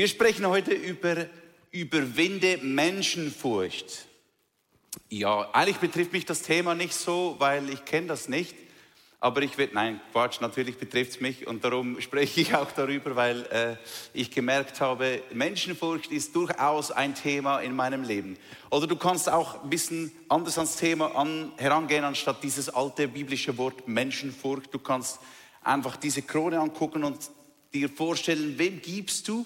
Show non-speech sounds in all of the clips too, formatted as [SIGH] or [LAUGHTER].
Wir sprechen heute über Überwinde Menschenfurcht. Ja, eigentlich betrifft mich das Thema nicht so, weil ich kenne das nicht. Aber ich will, nein, Quatsch, natürlich betrifft es mich und darum spreche ich auch darüber, weil äh, ich gemerkt habe, Menschenfurcht ist durchaus ein Thema in meinem Leben. Oder du kannst auch ein bisschen anders ans Thema an, herangehen, anstatt dieses alte biblische Wort Menschenfurcht. Du kannst einfach diese Krone angucken und dir vorstellen, wem gibst du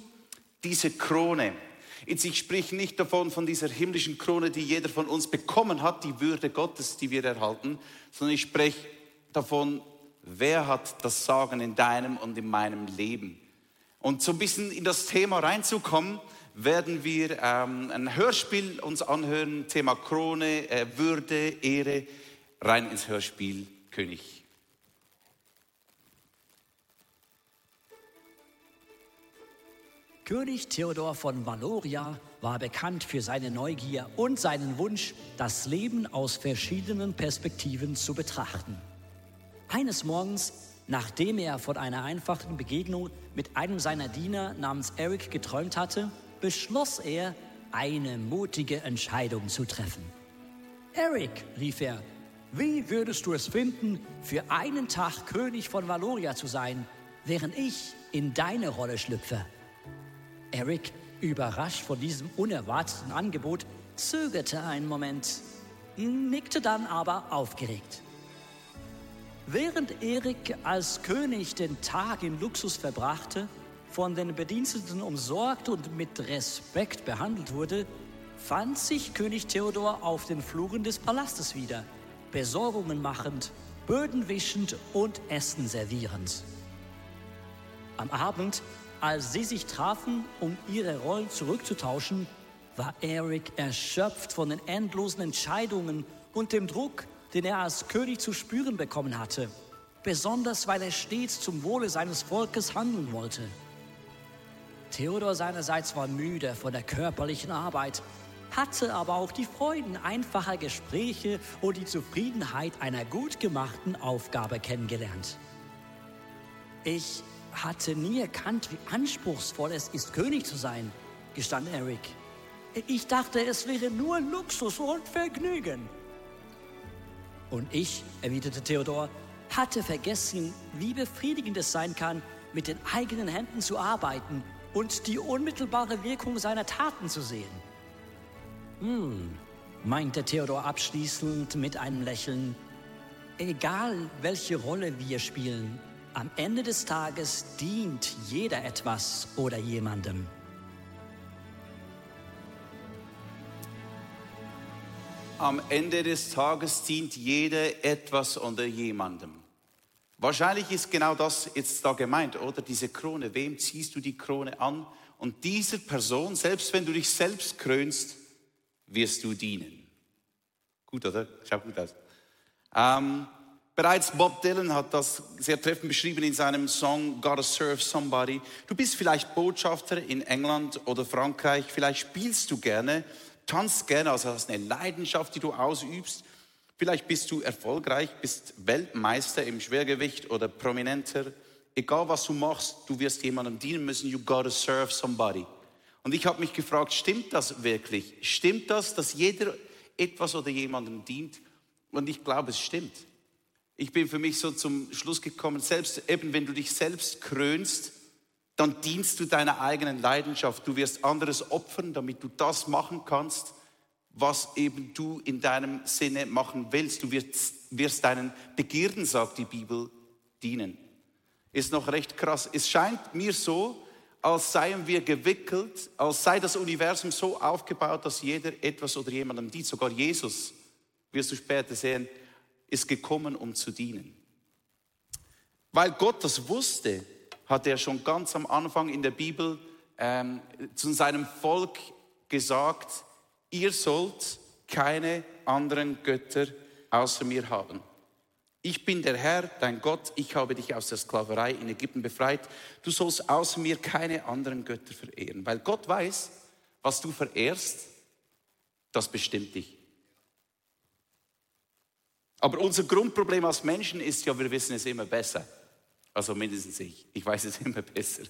diese Krone? Jetzt, ich spreche nicht davon, von dieser himmlischen Krone, die jeder von uns bekommen hat, die Würde Gottes, die wir erhalten, sondern ich spreche davon, wer hat das Sagen in deinem und in meinem Leben. Und so ein bisschen in das Thema reinzukommen, werden wir ähm, ein Hörspiel uns anhören, Thema Krone, äh, Würde, Ehre, rein ins Hörspiel König. König Theodor von Valoria war bekannt für seine Neugier und seinen Wunsch, das Leben aus verschiedenen Perspektiven zu betrachten. Eines Morgens, nachdem er von einer einfachen Begegnung mit einem seiner Diener namens Eric geträumt hatte, beschloss er, eine mutige Entscheidung zu treffen. Eric, rief er, wie würdest du es finden, für einen Tag König von Valoria zu sein, während ich in deine Rolle schlüpfe? Eric, überrascht von diesem unerwarteten Angebot, zögerte einen Moment, nickte dann aber aufgeregt. Während Erik als König den Tag in Luxus verbrachte, von den Bediensteten umsorgt und mit Respekt behandelt wurde, fand sich König Theodor auf den Fluren des Palastes wieder, Besorgungen machend, Böden wischend und Essen servierend. Am Abend, als sie sich trafen, um ihre Rollen zurückzutauschen, war Eric erschöpft von den endlosen Entscheidungen und dem Druck, den er als König zu spüren bekommen hatte, besonders weil er stets zum Wohle seines Volkes handeln wollte. Theodor seinerseits war müde von der körperlichen Arbeit, hatte aber auch die Freuden einfacher Gespräche und die Zufriedenheit einer gut gemachten Aufgabe kennengelernt. Ich hatte nie erkannt, wie anspruchsvoll es ist, König zu sein, gestand Eric. Ich dachte, es wäre nur Luxus und Vergnügen. Und ich, erwiderte Theodor, hatte vergessen, wie befriedigend es sein kann, mit den eigenen Händen zu arbeiten und die unmittelbare Wirkung seiner Taten zu sehen. Hm, meinte Theodor abschließend mit einem Lächeln, egal welche Rolle wir spielen, am Ende des Tages dient jeder etwas oder jemandem. am Ende des Tages dient jeder etwas oder jemandem. Wahrscheinlich ist genau das jetzt da gemeint, oder? Diese Krone. Wem ziehst du die Krone an? Und dieser Person, selbst wenn du dich selbst krönst, wirst du dienen. Gut, oder? Schaut gut aus. Ähm, bereits Bob Dylan hat das sehr treffend beschrieben in seinem Song Gotta Serve Somebody. Du bist vielleicht Botschafter in England oder Frankreich, vielleicht spielst du gerne tanzt gerne, also hast eine Leidenschaft, die du ausübst. Vielleicht bist du erfolgreich, bist Weltmeister im Schwergewicht oder Prominenter. Egal was du machst, du wirst jemandem dienen müssen. You gotta serve somebody. Und ich habe mich gefragt, stimmt das wirklich? Stimmt das, dass jeder etwas oder jemandem dient? Und ich glaube, es stimmt. Ich bin für mich so zum Schluss gekommen, selbst eben wenn du dich selbst krönst, dann dienst du deiner eigenen Leidenschaft. Du wirst anderes opfern, damit du das machen kannst, was eben du in deinem Sinne machen willst. Du wirst, wirst deinen Begierden, sagt die Bibel, dienen. Ist noch recht krass. Es scheint mir so, als seien wir gewickelt, als sei das Universum so aufgebaut, dass jeder etwas oder jemandem dient. Sogar Jesus, wirst du später sehen, ist gekommen, um zu dienen. Weil Gott das wusste, hat er schon ganz am Anfang in der Bibel ähm, zu seinem Volk gesagt, ihr sollt keine anderen Götter außer mir haben. Ich bin der Herr, dein Gott, ich habe dich aus der Sklaverei in Ägypten befreit. Du sollst außer mir keine anderen Götter verehren, weil Gott weiß, was du verehrst, das bestimmt dich. Aber unser Grundproblem als Menschen ist ja, wir wissen es immer besser. Also mindestens ich. Ich weiß es [LAUGHS] immer besser.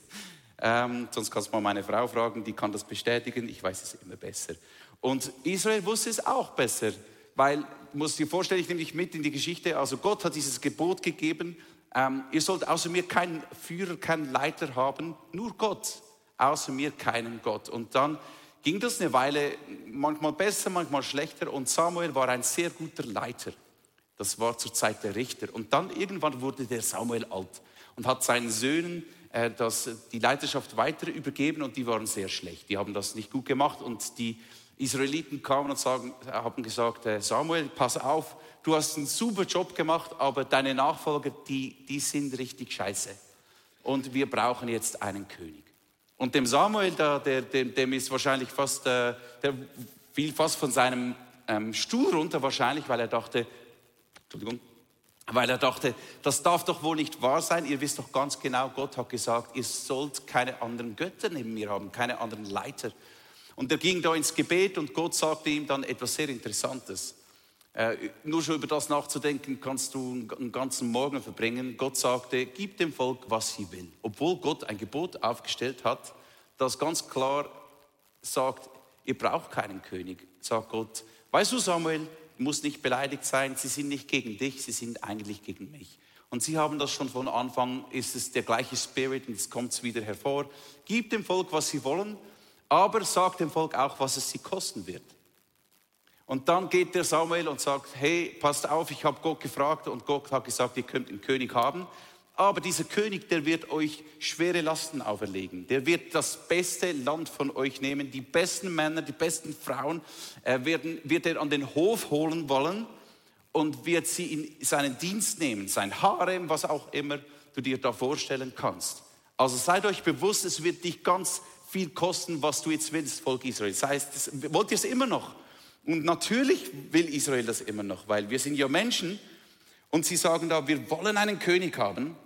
Ähm, sonst kannst du mal meine Frau fragen, die kann das bestätigen. Ich weiß es immer besser. Und Israel wusste es auch besser, weil, musst dir vorstellen, ich nehme dich mit in die Geschichte, also Gott hat dieses Gebot gegeben, ähm, ihr sollt außer mir keinen Führer, keinen Leiter haben, nur Gott, außer mir keinen Gott. Und dann ging das eine Weile, manchmal besser, manchmal schlechter und Samuel war ein sehr guter Leiter. Das war zur Zeit der Richter. Und dann irgendwann wurde der Samuel alt und hat seinen Söhnen äh, das, die Leiterschaft weiter übergeben und die waren sehr schlecht. Die haben das nicht gut gemacht und die Israeliten kamen und sagen, haben gesagt, äh, Samuel, pass auf, du hast einen super Job gemacht, aber deine Nachfolger, die, die sind richtig scheiße. Und wir brauchen jetzt einen König. Und dem Samuel, der, der, dem, dem ist wahrscheinlich fast, äh, der fiel fast von seinem ähm, Stuhl runter wahrscheinlich, weil er dachte, Entschuldigung, weil er dachte, das darf doch wohl nicht wahr sein. Ihr wisst doch ganz genau, Gott hat gesagt, ihr sollt keine anderen Götter neben mir haben, keine anderen Leiter. Und er ging da ins Gebet und Gott sagte ihm dann etwas sehr Interessantes. Äh, nur schon über das nachzudenken, kannst du einen ganzen Morgen verbringen. Gott sagte, gib dem Volk, was sie will. Obwohl Gott ein Gebot aufgestellt hat, das ganz klar sagt, ihr braucht keinen König. Sagt Gott, weißt du Samuel, muss nicht beleidigt sein, sie sind nicht gegen dich, sie sind eigentlich gegen mich. Und sie haben das schon von Anfang, ist es der gleiche Spirit und jetzt kommt es wieder hervor. Gib dem Volk, was sie wollen, aber sagt dem Volk auch, was es sie kosten wird. Und dann geht der Samuel und sagt, hey, passt auf, ich habe Gott gefragt und Gott hat gesagt, ihr könnt einen König haben. Aber dieser König, der wird euch schwere Lasten auferlegen. Der wird das beste Land von euch nehmen, die besten Männer, die besten Frauen äh, werden, wird er an den Hof holen wollen und wird sie in seinen Dienst nehmen, sein Harem, was auch immer du dir da vorstellen kannst. Also seid euch bewusst, es wird dich ganz viel kosten, was du jetzt willst, Volk Israel. Das heißt, das, wollt ihr es immer noch? Und natürlich will Israel das immer noch, weil wir sind ja Menschen und sie sagen da, wir wollen einen König haben.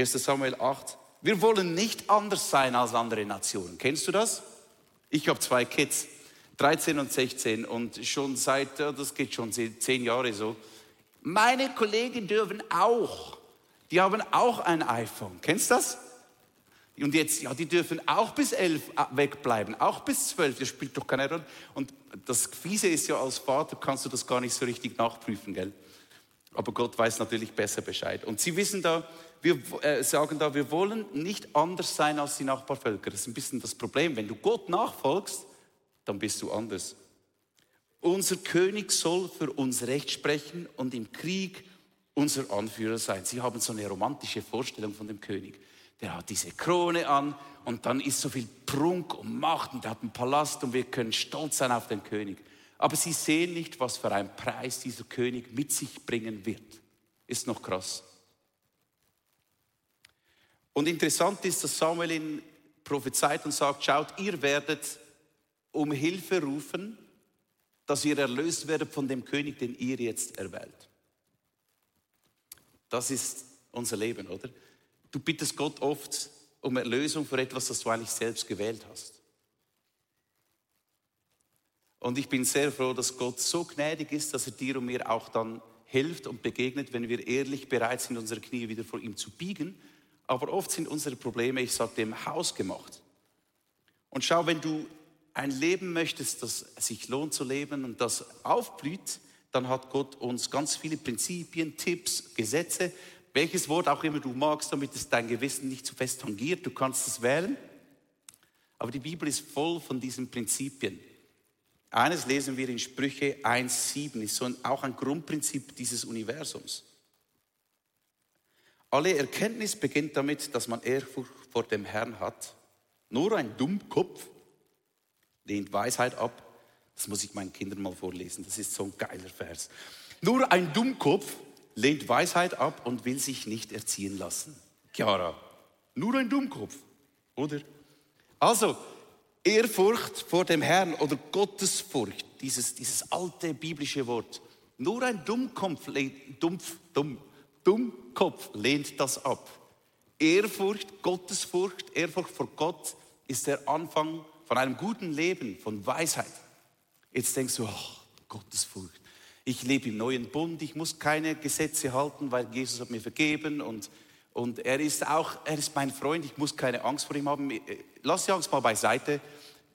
1 Samuel 8. Wir wollen nicht anders sein als andere Nationen. Kennst du das? Ich habe zwei Kids, 13 und 16 und schon seit, das geht schon zehn Jahre so. Meine Kollegen dürfen auch, die haben auch ein iPhone. Kennst du das? Und jetzt, ja, die dürfen auch bis elf äh, wegbleiben, auch bis zwölf, das spielt doch keine Rolle. Und das Fiese ist ja, als Vater kannst du das gar nicht so richtig nachprüfen, gell? Aber Gott weiß natürlich besser Bescheid. Und sie wissen da, wir äh, sagen da, wir wollen nicht anders sein als die Nachbarvölker. Das ist ein bisschen das Problem. Wenn du Gott nachfolgst, dann bist du anders. Unser König soll für uns Recht sprechen und im Krieg unser Anführer sein. Sie haben so eine romantische Vorstellung von dem König der hat diese Krone an und dann ist so viel Prunk und Macht und er hat einen Palast und wir können stolz sein auf den König. Aber sie sehen nicht, was für einen Preis dieser König mit sich bringen wird. Ist noch krass. Und interessant ist, dass Samuel ihn prophezeit und sagt, schaut, ihr werdet um Hilfe rufen, dass ihr erlöst werdet von dem König, den ihr jetzt erwählt. Das ist unser Leben, oder? Du bittest Gott oft um Erlösung für etwas, das du eigentlich selbst gewählt hast. Und ich bin sehr froh, dass Gott so gnädig ist, dass er dir und mir auch dann hilft und begegnet, wenn wir ehrlich bereit sind, unsere Knie wieder vor ihm zu biegen. Aber oft sind unsere Probleme, ich sage dem, hausgemacht. Und schau, wenn du ein Leben möchtest, das sich lohnt zu leben und das aufblüht, dann hat Gott uns ganz viele Prinzipien, Tipps, Gesetze, welches Wort auch immer du magst, damit es dein Gewissen nicht zu fest tangiert. Du kannst es wählen. Aber die Bibel ist voll von diesen Prinzipien. Eines lesen wir in Sprüche 1,7, ist so ein, auch ein Grundprinzip dieses Universums. Alle Erkenntnis beginnt damit, dass man Ehrfurcht vor dem Herrn hat. Nur ein Dummkopf lehnt Weisheit ab. Das muss ich meinen Kindern mal vorlesen. Das ist so ein geiler Vers. Nur ein Dummkopf lehnt Weisheit ab und will sich nicht erziehen lassen. Chiara, nur ein Dummkopf, oder? Also, Ehrfurcht vor dem Herrn oder Gottesfurcht, dieses, dieses alte biblische Wort. Nur ein Dummkopf lehnt, Dumpf, Dumm, Dummkopf lehnt das ab. Ehrfurcht, Gottesfurcht, Ehrfurcht vor Gott ist der Anfang von einem guten Leben, von Weisheit. Jetzt denkst du, oh, Gottesfurcht ich lebe im neuen Bund, ich muss keine Gesetze halten, weil Jesus hat mir vergeben und, Und er ist auch, er ist mein Freund, ich muss keine Angst vor ihm haben. Äh, lass die Angst mal beiseite.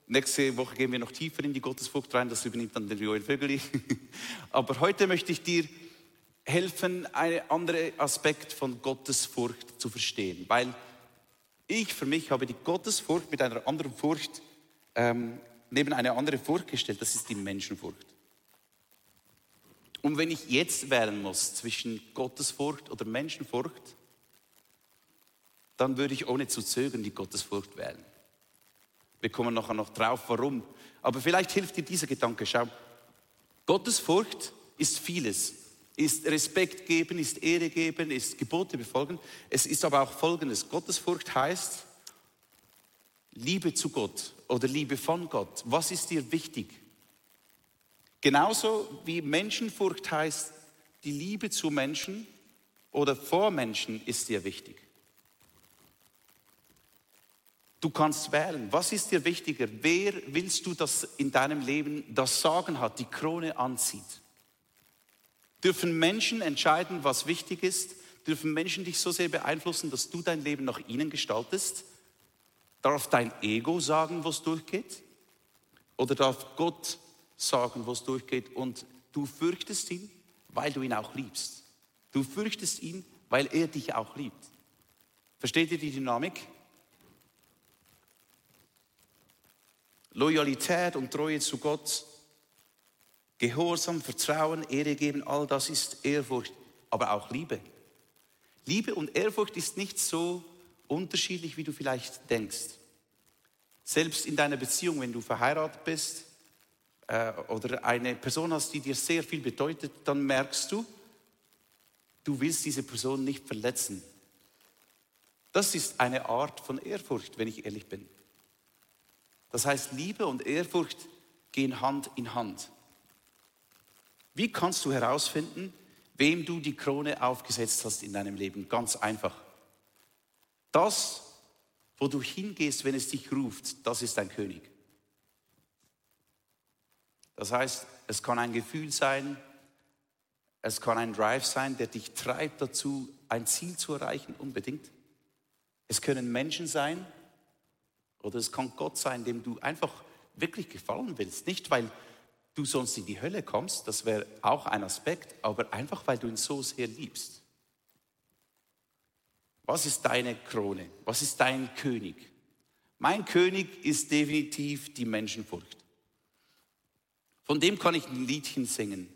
Nächste Woche gehen wir noch tiefer in die Gottesfurcht rein, das übernimmt dann der Joel Vögeli. [LAUGHS] Aber heute möchte ich dir helfen, einen anderen Aspekt von Gottesfurcht zu verstehen. Weil ich für mich habe die Gottesfurcht mit einer anderen Furcht ähm, neben eine andere Furcht gestellt, das ist die Menschenfurcht. Und wenn ich jetzt wählen muss zwischen Gottesfurcht oder Menschenfurcht, dann würde ich ohne zu zögern die Gottesfurcht wählen. Wir kommen nachher noch drauf, warum. Aber vielleicht hilft dir dieser Gedanke. Schau, Gottesfurcht ist vieles. Ist Respekt geben, ist Ehre geben, ist Gebote befolgen. Es ist aber auch Folgendes. Gottesfurcht heißt Liebe zu Gott oder Liebe von Gott. Was ist dir wichtig? Genauso wie Menschenfurcht heißt, die Liebe zu Menschen oder vor Menschen ist dir wichtig. Du kannst wählen. Was ist dir wichtiger? Wer willst du, dass in deinem Leben das Sagen hat, die Krone anzieht? Dürfen Menschen entscheiden, was wichtig ist? Dürfen Menschen dich so sehr beeinflussen, dass du dein Leben nach ihnen gestaltest? Darf dein Ego sagen, wo es durchgeht? Oder darf Gott sagen, wo es durchgeht? Und du fürchtest ihn, weil du ihn auch liebst. Du fürchtest ihn, weil er dich auch liebt. Versteht ihr die Dynamik? Loyalität und Treue zu Gott, Gehorsam, Vertrauen, Ehre geben, all das ist Ehrfurcht, aber auch Liebe. Liebe und Ehrfurcht ist nicht so unterschiedlich, wie du vielleicht denkst. Selbst in deiner Beziehung, wenn du verheiratet bist äh, oder eine Person hast, die dir sehr viel bedeutet, dann merkst du, du willst diese Person nicht verletzen. Das ist eine Art von Ehrfurcht, wenn ich ehrlich bin. Das heißt, Liebe und Ehrfurcht gehen Hand in Hand. Wie kannst du herausfinden, wem du die Krone aufgesetzt hast in deinem Leben? Ganz einfach. Das, wo du hingehst, wenn es dich ruft, das ist dein König. Das heißt, es kann ein Gefühl sein, es kann ein Drive sein, der dich treibt dazu, ein Ziel zu erreichen, unbedingt. Es können Menschen sein oder es kann Gott sein, dem du einfach wirklich gefallen willst. Nicht, weil du sonst in die Hölle kommst, das wäre auch ein Aspekt, aber einfach, weil du ihn so sehr liebst. Was ist deine Krone? Was ist dein König? Mein König ist definitiv die Menschenfurcht. Von dem kann ich ein Liedchen singen.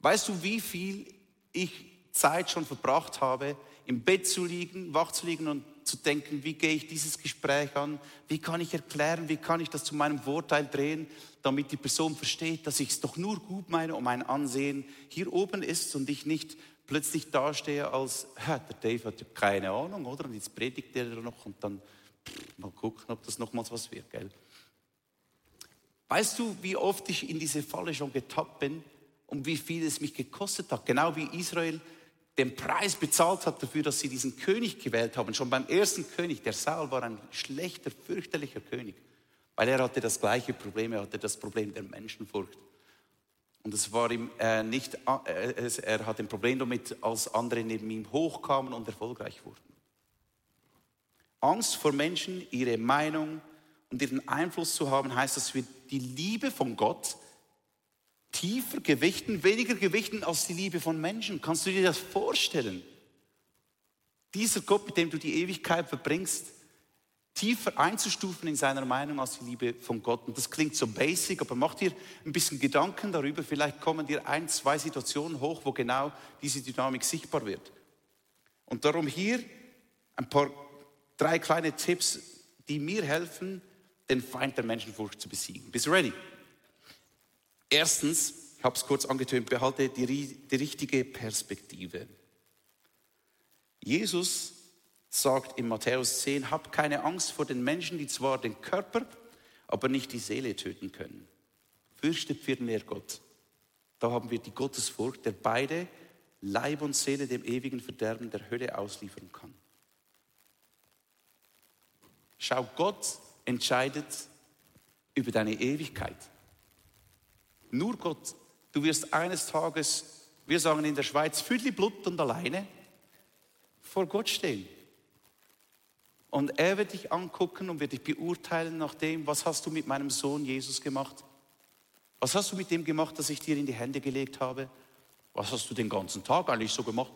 Weißt du, wie viel ich Zeit schon verbracht habe, im Bett zu liegen, wach zu liegen und zu denken, wie gehe ich dieses Gespräch an, wie kann ich erklären, wie kann ich das zu meinem Vorteil drehen, damit die Person versteht, dass ich es doch nur gut meine und mein Ansehen hier oben ist und ich nicht plötzlich dastehe als, der Dave hat ja keine Ahnung, oder? Und jetzt predigt er noch und dann mal gucken, ob das nochmals was wird, gell? Weißt du, wie oft ich in diese Falle schon getappt bin und wie viel es mich gekostet hat? Genau wie Israel den Preis bezahlt hat dafür, dass sie diesen König gewählt haben. Schon beim ersten König, der Saul war ein schlechter, fürchterlicher König, weil er hatte das gleiche Problem, er hatte das Problem der Menschenfurcht. Und es war ihm äh, nicht, äh, er hat ein Problem damit, als andere neben ihm hochkamen und erfolgreich wurden. Angst vor Menschen, ihre Meinung und ihren Einfluss zu haben, heißt, dass wir die Liebe von Gott tiefer gewichten, weniger gewichten als die Liebe von Menschen. Kannst du dir das vorstellen? Dieser Gott, mit dem du die Ewigkeit verbringst, tiefer einzustufen in seiner Meinung als die Liebe von Gott. Und das klingt so basic, aber mach dir ein bisschen Gedanken darüber. Vielleicht kommen dir ein, zwei Situationen hoch, wo genau diese Dynamik sichtbar wird. Und darum hier ein paar, drei kleine Tipps, die mir helfen, den Feind der Menschenfurcht zu besiegen. Bist du ready? Erstens, ich habe es kurz angetönt, behalte die, die richtige Perspektive. Jesus sagt in Matthäus 10, habt keine Angst vor den Menschen, die zwar den Körper, aber nicht die Seele töten können. Fürchtet vielmehr Gott. Da haben wir die Gottesfurcht, der beide Leib und Seele dem ewigen Verderben der Hölle ausliefern kann. Schau, Gott entscheidet über deine Ewigkeit. Nur Gott. Du wirst eines Tages, wir sagen in der Schweiz, Füdli Blut und alleine vor Gott stehen. Und er wird dich angucken und wird dich beurteilen nach dem, was hast du mit meinem Sohn Jesus gemacht? Was hast du mit dem gemacht, das ich dir in die Hände gelegt habe? Was hast du den ganzen Tag eigentlich so gemacht?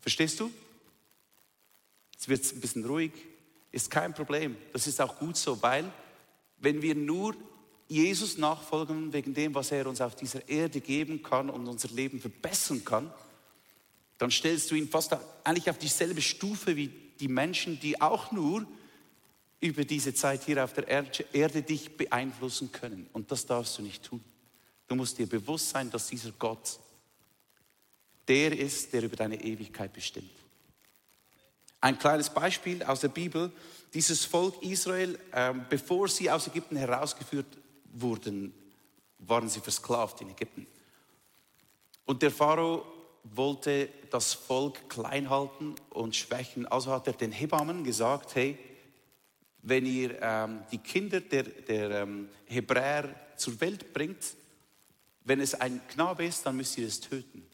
Verstehst du? Jetzt wird es ein bisschen ruhig, ist kein Problem. Das ist auch gut so, weil wenn wir nur Jesus nachfolgen wegen dem, was er uns auf dieser Erde geben kann und unser Leben verbessern kann, dann stellst du ihn fast eigentlich auf dieselbe Stufe wie die Menschen, die auch nur über diese Zeit hier auf der Erde dich beeinflussen können. Und das darfst du nicht tun. Du musst dir bewusst sein, dass dieser Gott der ist, der über deine Ewigkeit bestimmt. Ein kleines Beispiel aus der Bibel. Dieses Volk Israel, ähm, bevor sie aus Ägypten herausgeführt wurden, waren sie versklavt in Ägypten. Und der Pharao wollte das Volk klein halten und schwächen. Also hat er den Hebammen gesagt, hey, wenn ihr ähm, die Kinder der, der ähm, Hebräer zur Welt bringt, wenn es ein Knabe ist, dann müsst ihr es töten.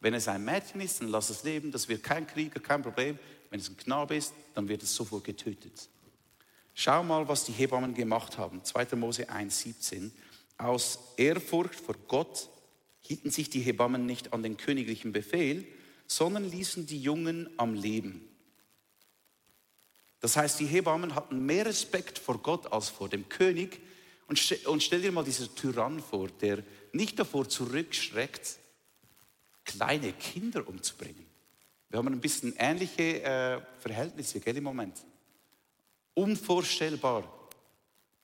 Wenn es ein Mädchen ist, dann lass es leben, das wird kein Krieger, kein Problem. Wenn es ein Knabe ist, dann wird es sofort getötet. Schau mal, was die Hebammen gemacht haben. 2. Mose 1,17. Aus Ehrfurcht vor Gott hielten sich die Hebammen nicht an den königlichen Befehl, sondern ließen die Jungen am Leben. Das heißt, die Hebammen hatten mehr Respekt vor Gott als vor dem König. Und, stell dir mal dieser Tyrann vor, der nicht davor zurückschreckt, kleine Kinder umzubringen. Wir haben ein bisschen ähnliche äh, Verhältnisse gell, im Moment. Unvorstellbar,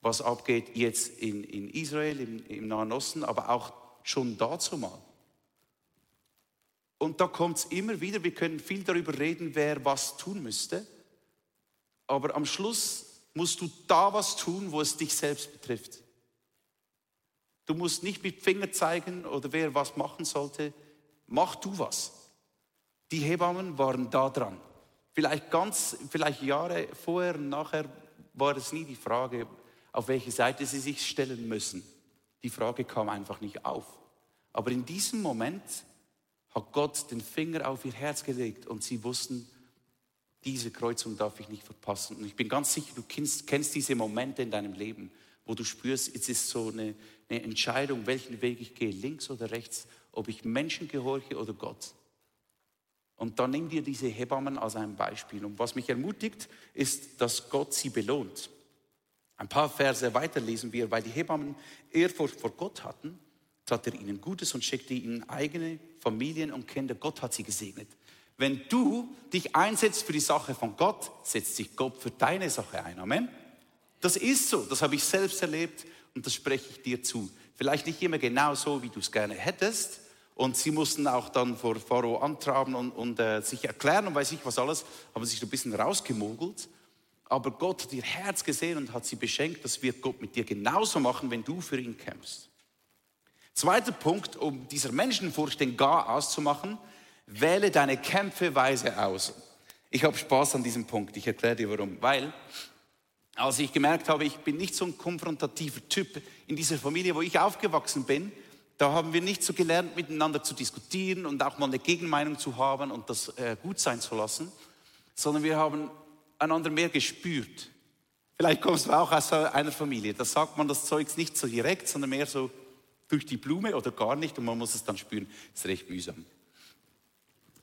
was abgeht jetzt in, in Israel, im, im Nahen Osten, aber auch schon dazu mal. Und da kommt es immer wieder, wir können viel darüber reden, wer was tun müsste, aber am Schluss musst du da was tun, wo es dich selbst betrifft. Du musst nicht mit Finger zeigen oder wer was machen sollte, mach du was. Die Hebammen waren da dran. Vielleicht ganz, vielleicht Jahre vorher und nachher war es nie die Frage, auf welche Seite sie sich stellen müssen. Die Frage kam einfach nicht auf. Aber in diesem Moment hat Gott den Finger auf ihr Herz gelegt und sie wussten, diese Kreuzung darf ich nicht verpassen. Und ich bin ganz sicher, du kennst, kennst diese Momente in deinem Leben, wo du spürst, es ist so eine, eine Entscheidung, welchen Weg ich gehe, links oder rechts ob ich Menschen gehorche oder Gott. Und dann nimm dir diese Hebammen als ein Beispiel. Und was mich ermutigt, ist, dass Gott sie belohnt. Ein paar Verse weiter lesen wir, weil die Hebammen Ehrfurcht vor Gott hatten, tat er ihnen Gutes und schickte ihnen eigene Familien und Kinder. Gott hat sie gesegnet. Wenn du dich einsetzt für die Sache von Gott, setzt sich Gott für deine Sache ein. Amen. Das ist so, das habe ich selbst erlebt und das spreche ich dir zu. Vielleicht nicht immer genau so, wie du es gerne hättest, und sie mussten auch dann vor Pharao antraben und, und äh, sich erklären und weiß ich was alles, haben sich ein bisschen rausgemogelt. Aber Gott hat ihr Herz gesehen und hat sie beschenkt. Das wird Gott mit dir genauso machen, wenn du für ihn kämpfst. Zweiter Punkt, um dieser Menschenfurcht den Gar auszumachen, wähle deine Kämpfe weise aus. Ich habe Spaß an diesem Punkt. Ich erkläre dir warum. Weil, als ich gemerkt habe, ich bin nicht so ein konfrontativer Typ in dieser Familie, wo ich aufgewachsen bin, da haben wir nicht so gelernt, miteinander zu diskutieren und auch mal eine Gegenmeinung zu haben und das äh, gut sein zu lassen, sondern wir haben einander mehr gespürt. Vielleicht kommst du auch aus einer Familie. Da sagt man das Zeugs nicht so direkt, sondern mehr so durch die Blume oder gar nicht und man muss es dann spüren. Das ist recht mühsam.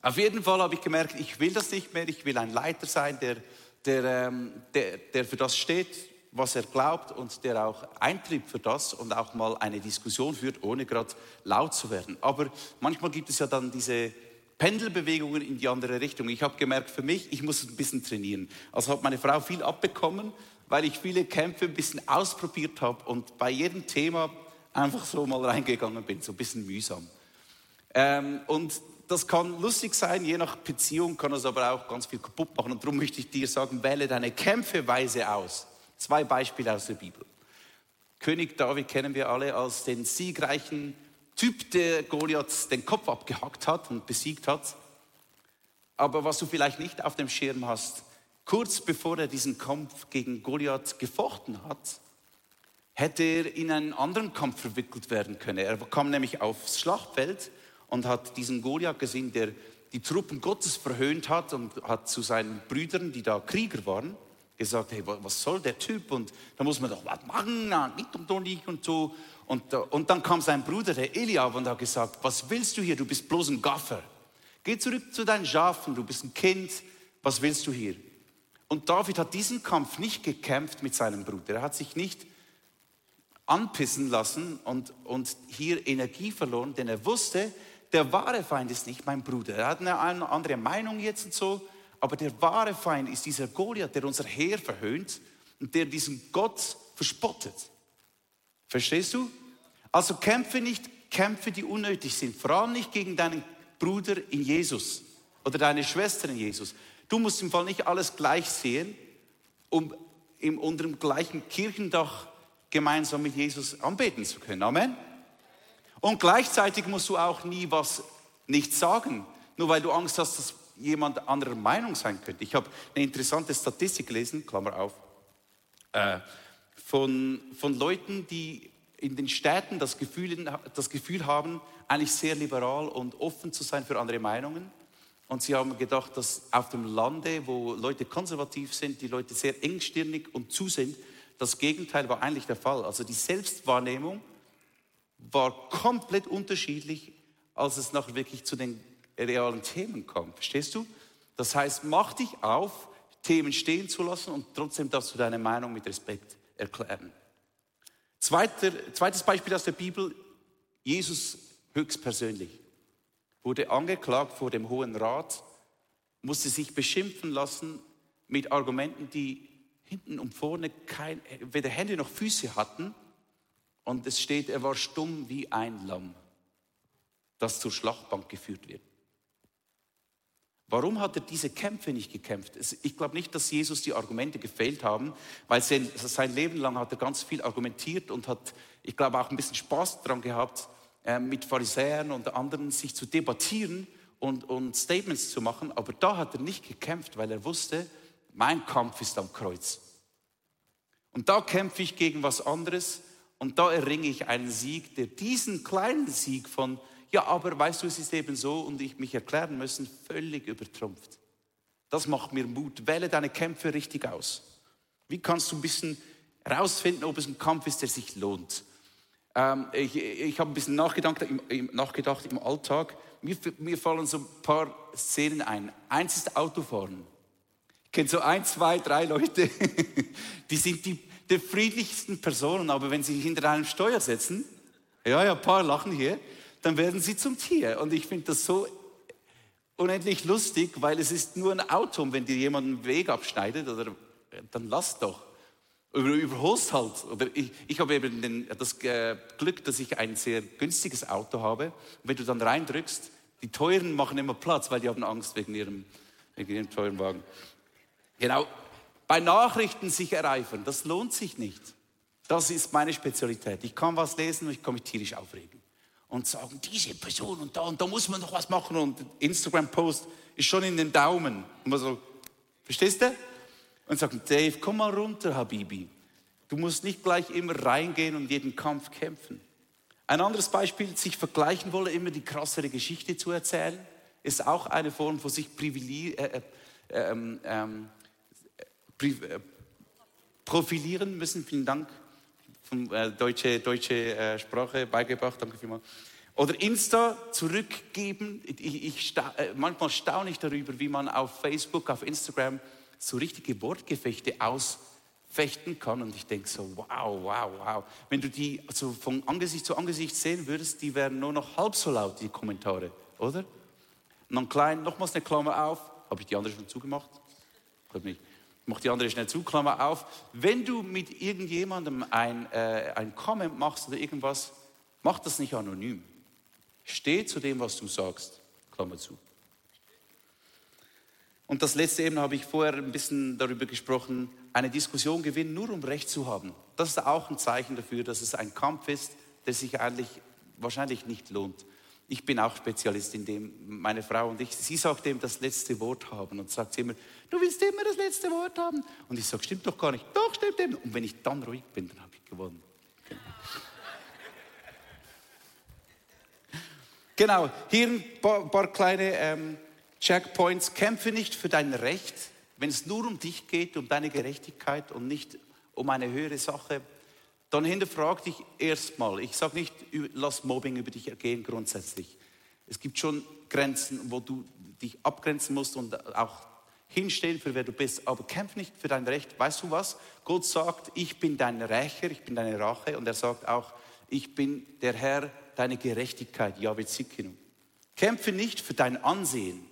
Auf jeden Fall habe ich gemerkt, ich will das nicht mehr. Ich will ein Leiter sein, der, der, ähm, der, der für das steht, was er glaubt und der auch eintritt für das und auch mal eine Diskussion führt, ohne gerade laut zu werden. Aber manchmal gibt es ja dann diese Pendelbewegungen in die andere Richtung. Ich habe gemerkt, für mich, ich muss ein bisschen trainieren. Also hat meine Frau viel abbekommen, weil ich viele Kämpfe ein bisschen ausprobiert habe und bei jedem Thema einfach so mal reingegangen bin, so ein bisschen mühsam. Ähm, und das kann lustig sein, je nach Beziehung kann es aber auch ganz viel kaputt machen. Und darum möchte ich dir sagen, wähle deine Kämpfe weise aus. Zwei Beispiele aus der Bibel. König David kennen wir alle als den siegreichen Typ, der Goliath den Kopf abgehackt hat und besiegt hat. Aber was du vielleicht nicht auf dem Schirm hast, kurz bevor er diesen Kampf gegen Goliath gefochten hat, hätte er in einen anderen Kampf verwickelt werden können. Er kam nämlich aufs Schlachtfeld und hat diesen Goliath gesehen, der die Truppen Gottes verhöhnt hat und hat zu seinen Brüdern, die da Krieger waren, gesagt, hey, was soll der Typ? Und da muss man doch was machen, und und so. Und, und dann kam sein Bruder, der Eliab, und hat gesagt, was willst du hier? Du bist bloß ein Gaffer. Geh zurück zu deinen Schafen, du bist ein Kind, was willst du hier? Und David hat diesen Kampf nicht gekämpft mit seinem Bruder. Er hat sich nicht anpissen lassen und, und hier Energie verloren, denn er wusste, der wahre Feind ist nicht mein Bruder. Er hat eine andere Meinung jetzt und so, aber der wahre Feind ist dieser Goliath, der unser Heer verhöhnt und der diesen Gott verspottet. Verstehst du? Also kämpfe nicht Kämpfe, die unnötig sind, vor allem nicht gegen deinen Bruder in Jesus oder deine Schwester in Jesus. Du musst im Fall nicht alles gleich sehen, um im, unter dem gleichen Kirchendach gemeinsam mit Jesus anbeten zu können. Amen. Und gleichzeitig musst du auch nie was nicht sagen, nur weil du Angst hast, dass jemand anderer Meinung sein könnte. Ich habe eine interessante Statistik gelesen, Klammer auf, äh, von, von Leuten, die in den Städten das Gefühl, das Gefühl haben, eigentlich sehr liberal und offen zu sein für andere Meinungen. Und sie haben gedacht, dass auf dem Lande, wo Leute konservativ sind, die Leute sehr engstirnig und zu sind, das Gegenteil war eigentlich der Fall. Also die Selbstwahrnehmung war komplett unterschiedlich, als es nachher wirklich zu den realen Themen kam. Verstehst du? Das heißt, mach dich auf, Themen stehen zu lassen und trotzdem darfst du deine Meinung mit Respekt erklären. Zweiter, zweites Beispiel aus der Bibel, Jesus höchstpersönlich wurde angeklagt vor dem Hohen Rat, musste sich beschimpfen lassen mit Argumenten, die hinten und vorne kein, weder Hände noch Füße hatten. Und es steht, er war stumm wie ein Lamm, das zur Schlachtbank geführt wird. Warum hat er diese Kämpfe nicht gekämpft? Ich glaube nicht, dass Jesus die Argumente gefehlt haben, weil sein, sein Leben lang hat er ganz viel argumentiert und hat, ich glaube, auch ein bisschen Spaß daran gehabt, äh, mit Pharisäern und anderen sich zu debattieren und, und Statements zu machen. Aber da hat er nicht gekämpft, weil er wusste, mein Kampf ist am Kreuz. Und da kämpfe ich gegen was anderes und da erringe ich einen Sieg, der diesen kleinen Sieg von ja, aber weißt du, es ist eben so und ich mich erklären müssen, völlig übertrumpft. Das macht mir Mut. Wähle deine Kämpfe richtig aus. Wie kannst du ein bisschen herausfinden, ob es ein Kampf ist, der sich lohnt? Ähm, ich ich habe ein bisschen nachgedacht im, nachgedacht im Alltag. Mir, mir fallen so ein paar Szenen ein. Eins ist Autofahren. Ich kenne so ein, zwei, drei Leute, [LAUGHS] die sind die, die friedlichsten Personen, aber wenn sie hinter einem Steuer setzen, ja, ja, ein paar lachen hier, dann werden sie zum Tier. Und ich finde das so unendlich lustig, weil es ist nur ein Auto. Wenn dir jemand einen Weg abschneidet, oder, dann lass doch. Oder überholst halt. Oder ich, ich habe eben den, das äh, Glück, dass ich ein sehr günstiges Auto habe. Und wenn du dann reindrückst, die Teuren machen immer Platz, weil die haben Angst wegen ihrem, wegen ihrem teuren Wagen. Genau. Bei Nachrichten sich ereifern, das lohnt sich nicht. Das ist meine Spezialität. Ich kann was lesen und ich kann mich tierisch aufregen und sagen, diese Person und da und da muss man noch was machen und Instagram-Post ist schon in den Daumen. Und man so, verstehst du? Und sagen, Dave, komm mal runter, Habibi. Du musst nicht gleich immer reingehen und jeden Kampf kämpfen. Ein anderes Beispiel, sich vergleichen wollen, immer die krassere Geschichte zu erzählen, ist auch eine Form von sich äh, äh, ähm, ähm, äh, profilieren müssen. Vielen Dank von äh, deutsche, deutsche äh, Sprache beigebracht. Danke vielmals. Oder Insta zurückgeben. Ich, ich sta äh, manchmal staune ich darüber, wie man auf Facebook, auf Instagram so richtige Wortgefechte ausfechten kann. Und ich denke so, wow, wow, wow. Wenn du die also von Angesicht zu Angesicht sehen würdest, die wären nur noch halb so laut, die Kommentare, oder? Und dann klein, nochmals eine Klammer auf. Habe ich die andere schon zugemacht? Glaube nicht mach die andere schnell zu, Klammer auf. Wenn du mit irgendjemandem ein, äh, ein Comment machst oder irgendwas, mach das nicht anonym. Steh zu dem, was du sagst, Klammer zu. Und das letzte eben habe ich vorher ein bisschen darüber gesprochen, eine Diskussion gewinnen, nur um Recht zu haben. Das ist auch ein Zeichen dafür, dass es ein Kampf ist, der sich eigentlich wahrscheinlich nicht lohnt. Ich bin auch Spezialist in dem, meine Frau und ich, sie sagt ihm das letzte Wort haben und sagt immer, du willst immer das letzte Wort haben. Und ich sage, stimmt doch gar nicht. Doch, stimmt eben. Und wenn ich dann ruhig bin, dann habe ich gewonnen. Genau. genau, hier ein paar, paar kleine ähm, Checkpoints, kämpfe nicht für dein Recht, wenn es nur um dich geht, um deine Gerechtigkeit und nicht um eine höhere Sache, dann hinterfrag dich erstmal. Ich sage nicht, lass Mobbing über dich ergehen grundsätzlich. Es gibt schon Grenzen, wo du dich abgrenzen musst und auch hinstehen für wer du bist. Aber kämpf nicht für dein Recht. Weißt du was? Gott sagt, ich bin dein Rächer, ich bin deine Rache. Und er sagt auch, ich bin der Herr, deine Gerechtigkeit. Yahweh Zikinu. Kämpfe nicht für dein Ansehen.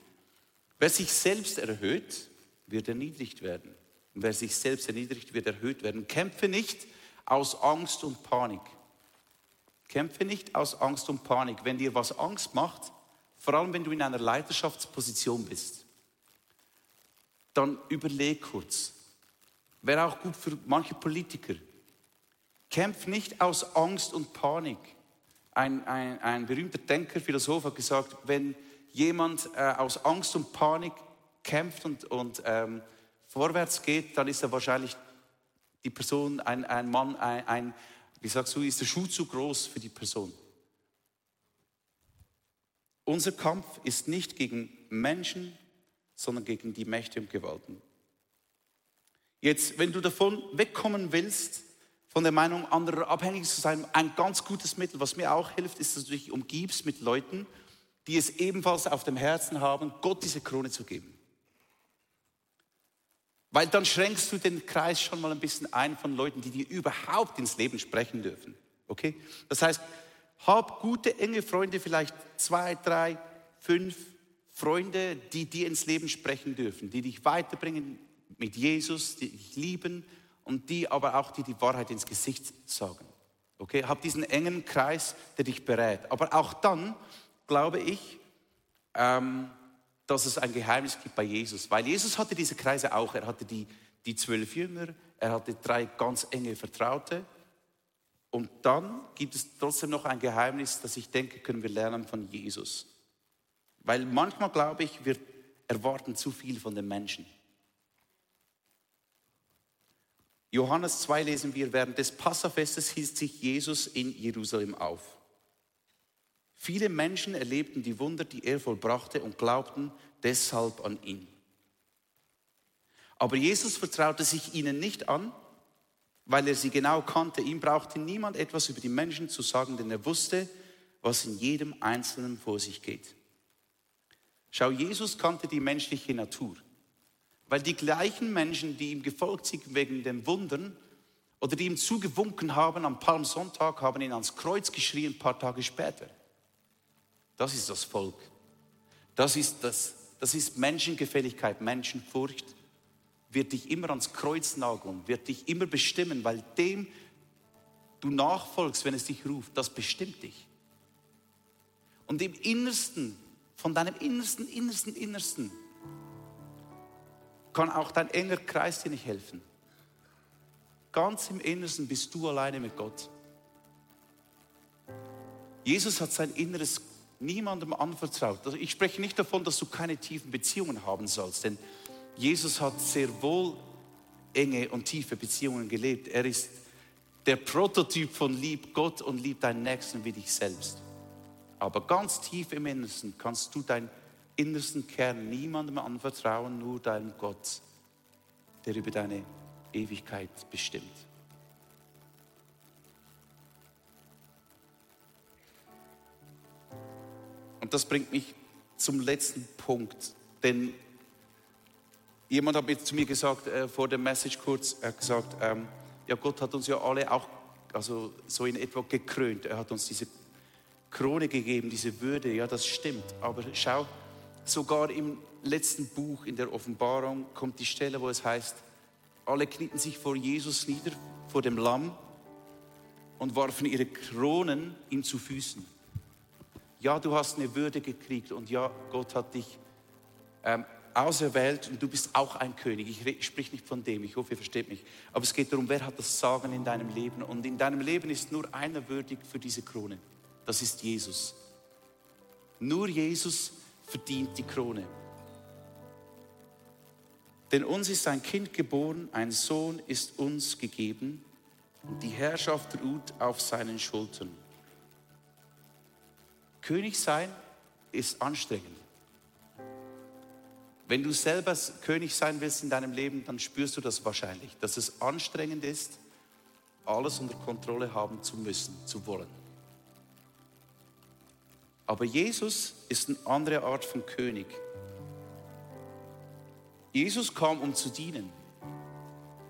Wer sich selbst erhöht, wird erniedrigt werden. Und wer sich selbst erniedrigt, wird erhöht werden. Kämpfe nicht aus Angst und Panik. Kämpfe nicht aus Angst und Panik. Wenn dir was Angst macht, vor allem wenn du in einer Leiterschaftsposition bist, dann überleg kurz. Wäre auch gut für manche Politiker. Kämpf nicht aus Angst und Panik. Ein, ein, ein berühmter Denker, Philosoph hat gesagt, wenn jemand äh, aus Angst und Panik kämpft und, und ähm, vorwärts geht, dann ist er wahrscheinlich die Person, ein, ein Mann, ein, ein, wie sagst du, ist der Schuh zu groß für die Person. Unser Kampf ist nicht gegen Menschen, sondern gegen die Mächte und Gewalten. Jetzt, wenn du davon wegkommen willst, von der Meinung anderer abhängig zu sein, ein ganz gutes Mittel, was mir auch hilft, ist, dass du dich umgibst mit Leuten, die es ebenfalls auf dem Herzen haben, Gott diese Krone zu geben. Weil dann schränkst du den Kreis schon mal ein bisschen ein von Leuten, die dir überhaupt ins Leben sprechen dürfen. Okay? Das heißt, hab gute, enge Freunde, vielleicht zwei, drei, fünf Freunde, die dir ins Leben sprechen dürfen, die dich weiterbringen mit Jesus, die dich lieben und die aber auch dir die Wahrheit ins Gesicht sagen. Okay? Hab diesen engen Kreis, der dich berät. Aber auch dann glaube ich, ähm, dass es ein Geheimnis gibt bei Jesus. Weil Jesus hatte diese Kreise auch. Er hatte die, die zwölf Jünger, er hatte drei ganz enge Vertraute. Und dann gibt es trotzdem noch ein Geheimnis, das ich denke, können wir lernen von Jesus. Weil manchmal, glaube ich, wir erwarten zu viel von den Menschen. Johannes 2 lesen wir, während des Passafestes hielt sich Jesus in Jerusalem auf. Viele Menschen erlebten die Wunder, die er vollbrachte und glaubten deshalb an ihn. Aber Jesus vertraute sich ihnen nicht an, weil er sie genau kannte. Ihm brauchte niemand etwas über die Menschen zu sagen, denn er wusste, was in jedem Einzelnen vor sich geht. Schau, Jesus kannte die menschliche Natur, weil die gleichen Menschen, die ihm gefolgt sind wegen den Wundern oder die ihm zugewunken haben am Palmsonntag, haben ihn ans Kreuz geschrien ein paar Tage später. Das ist das Volk. Das ist, das, das ist Menschengefälligkeit, Menschenfurcht. Wird dich immer ans Kreuz nageln, wird dich immer bestimmen, weil dem du nachfolgst, wenn es dich ruft, das bestimmt dich. Und im Innersten, von deinem Innersten, Innersten, Innersten, kann auch dein enger Kreis dir nicht helfen. Ganz im Innersten bist du alleine mit Gott. Jesus hat sein inneres niemandem anvertraut. Also ich spreche nicht davon, dass du keine tiefen Beziehungen haben sollst, denn Jesus hat sehr wohl enge und tiefe Beziehungen gelebt. Er ist der Prototyp von lieb Gott und lieb deinen Nächsten wie dich selbst. Aber ganz tief im Innersten kannst du deinen innersten Kern niemandem anvertrauen, nur deinem Gott, der über deine Ewigkeit bestimmt. Und das bringt mich zum letzten Punkt. Denn jemand hat zu mir gesagt, äh, vor der Message kurz, er hat gesagt, ähm, ja, Gott hat uns ja alle auch, also so in etwa gekrönt. Er hat uns diese Krone gegeben, diese Würde. Ja, das stimmt. Aber schau, sogar im letzten Buch in der Offenbarung kommt die Stelle, wo es heißt, alle knieten sich vor Jesus nieder, vor dem Lamm und warfen ihre Kronen ihm zu Füßen. Ja, du hast eine Würde gekriegt und ja, Gott hat dich ähm, auserwählt und du bist auch ein König. Ich sprich nicht von dem, ich hoffe, ihr versteht mich. Aber es geht darum, wer hat das Sagen in deinem Leben? Und in deinem Leben ist nur einer würdig für diese Krone. Das ist Jesus. Nur Jesus verdient die Krone. Denn uns ist ein Kind geboren, ein Sohn ist uns gegeben und die Herrschaft ruht auf seinen Schultern. König sein ist anstrengend. Wenn du selber König sein willst in deinem Leben, dann spürst du das wahrscheinlich, dass es anstrengend ist, alles unter Kontrolle haben zu müssen, zu wollen. Aber Jesus ist eine andere Art von König. Jesus kam, um zu dienen.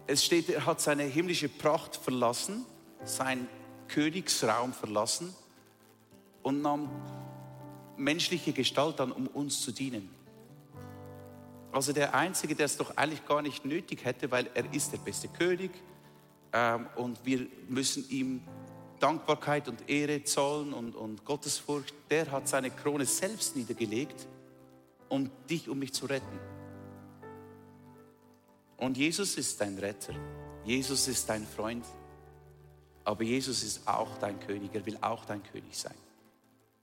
Es steht, er hat seine himmlische Pracht verlassen, seinen Königsraum verlassen und nahm menschliche Gestalt an, um uns zu dienen. Also der Einzige, der es doch eigentlich gar nicht nötig hätte, weil er ist der beste König ähm, und wir müssen ihm Dankbarkeit und Ehre zollen und, und Gottesfurcht. Der hat seine Krone selbst niedergelegt, um dich und mich zu retten. Und Jesus ist dein Retter. Jesus ist dein Freund. Aber Jesus ist auch dein König. Er will auch dein König sein.